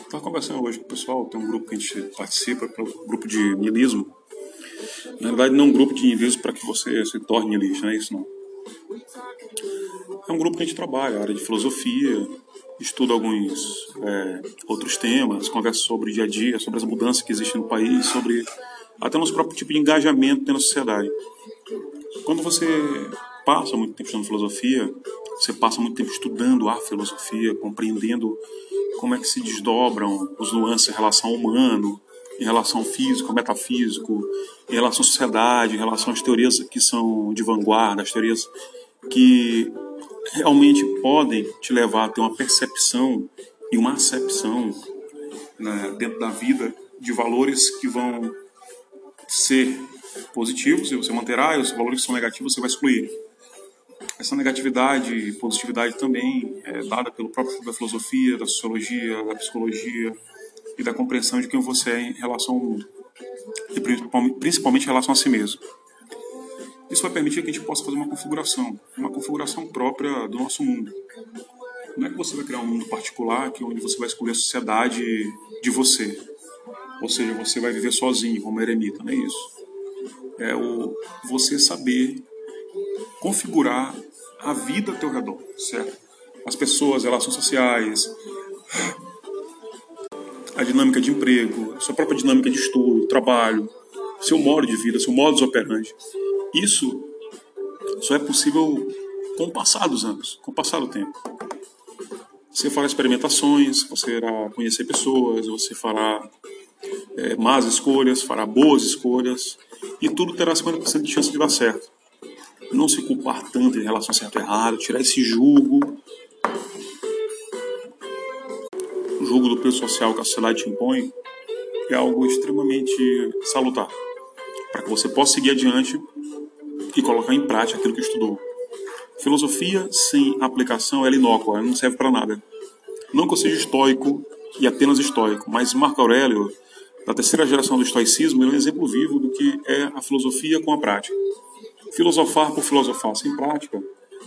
Estava conversando hoje com o pessoal, tem um grupo que a gente participa, que é o grupo de niilismo. Na verdade, não é um grupo de niilismo para que você se torne niilista, não é isso não. É um grupo que a gente trabalha, área de filosofia, estuda alguns é, outros temas, conversa sobre o dia a dia, sobre as mudanças que existem no país, sobre até nosso próprio tipo de engajamento da sociedade. Quando você passa muito tempo estudando filosofia, você passa muito tempo estudando a filosofia, compreendendo como é que se desdobram os nuances em relação ao humano, em relação ao físico, ao metafísico, em relação à sociedade, em relação às teorias que são de vanguarda, as teorias que realmente podem te levar a ter uma percepção e uma acepção né, dentro da vida de valores que vão ser positivos e você manterá, e os valores que são negativos você vai excluir. Essa negatividade e positividade também é dada pelo próprio da filosofia, da sociologia, da psicologia e da compreensão de quem você é em relação ao mundo, e principalmente em relação a si mesmo. Isso vai permitir que a gente possa fazer uma configuração, uma configuração própria do nosso mundo. Não é que você vai criar um mundo particular, que é onde você vai escolher a sociedade de você. Ou seja, você vai viver sozinho, como eremita, não é isso. É o você saber configurar a vida ao teu redor, certo? As pessoas, relações sociais, a dinâmica de emprego, a sua própria dinâmica de estudo, trabalho, seu modo de vida, seu modus operandi. Isso só é possível com o passar dos anos, com o passar do tempo. Você fará experimentações, você irá conhecer pessoas, você fará é, más escolhas, fará boas escolhas, e tudo terá 50% de chance de dar certo. Não se culpar tanto em relação a certo e errado, tirar esse julgo, o julgo do peso social que a sociedade te impõe, é algo extremamente salutar, para que você possa seguir adiante e colocar em prática aquilo que estudou. Filosofia sem aplicação é inócua, não serve para nada. Não que eu seja estoico e apenas estoico, mas Marco Aurélio, da terceira geração do estoicismo, é um exemplo vivo do que é a filosofia com a prática. Filosofar por filosofar sem prática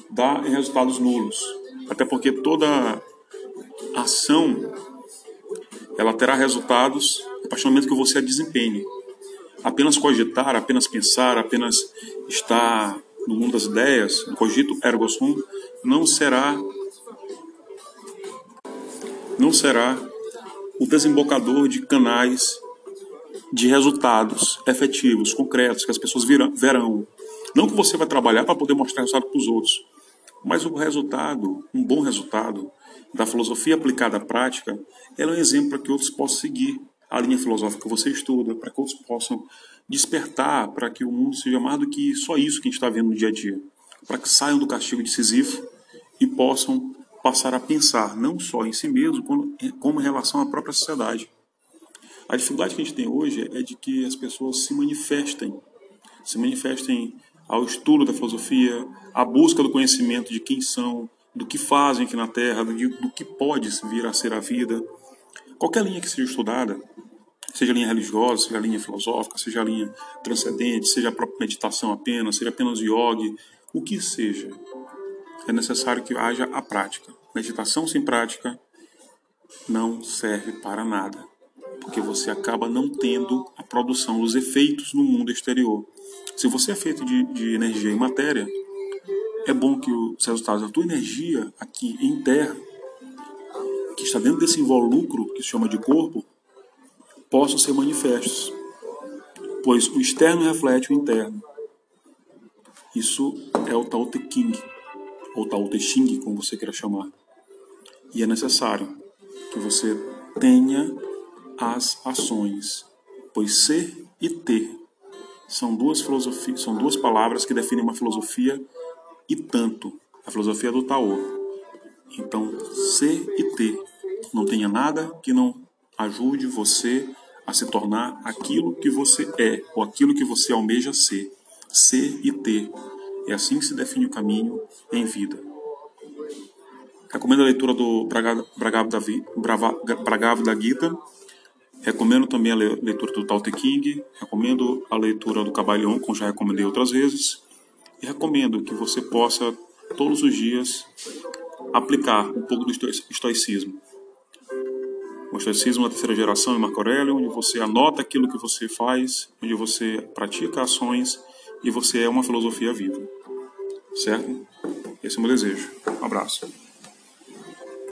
dá resultados nulos, até porque toda ação ela terá resultados a partir do momento que você a desempenhe apenas cogitar, apenas pensar, apenas estar no mundo das ideias, cogito ergo sum, não será não será o desembocador de canais de resultados efetivos, concretos, que as pessoas virão, verão. Não que você vai trabalhar para poder mostrar resultado para os outros, mas o resultado, um bom resultado da filosofia aplicada à prática, ela é um exemplo para que outros possam seguir a linha filosófica que você estuda, para que outros possam despertar para que o mundo seja mais do que só isso que a gente está vendo no dia a dia. Para que saiam do castigo de e possam passar a pensar não só em si mesmo, como em relação à própria sociedade. A dificuldade que a gente tem hoje é de que as pessoas se manifestem, se manifestem ao estudo da filosofia, à busca do conhecimento de quem são, do que fazem aqui na Terra, do, que pode vir a ser a vida. Qualquer linha que seja estudada, seja a linha religiosa, seja a linha filosófica, seja a linha transcendente, seja a própria meditação apenas, seja apenas yoga, o que seja, é necessário que haja a prática. Meditação sem prática não serve para nada, porque você acaba não tendo a produção dos efeitos no mundo exterior. Se você é feito de, de energia e matéria, é bom que os resultados da tua energia aqui em terra, que está dentro desse invólucro que se chama de corpo, possam ser manifestos, pois o externo reflete o interno. Isso é o Tao Te King, ou Tao Te Ching, como você queira chamar. E é necessário que você tenha as ações, pois ser e ter são duas filosofias, são duas palavras que definem uma filosofia e tanto, a filosofia do Tao. Então, ser e ter, não tenha nada que não ajude você a se tornar aquilo que você é ou aquilo que você almeja ser. Ser e ter. É assim que se define o caminho em vida. Recomendo a leitura do Bragavda Gita. Recomendo também a leitura do Tao Te King. Recomendo a leitura do Cabalion, como já recomendei outras vezes. E recomendo que você possa, todos os dias, aplicar um pouco do estoicismo. O estoicismo da terceira geração em Marco Aurélio, onde você anota aquilo que você faz, onde você pratica ações e você é uma filosofia viva. Certo? Esse é o meu desejo. Um abraço.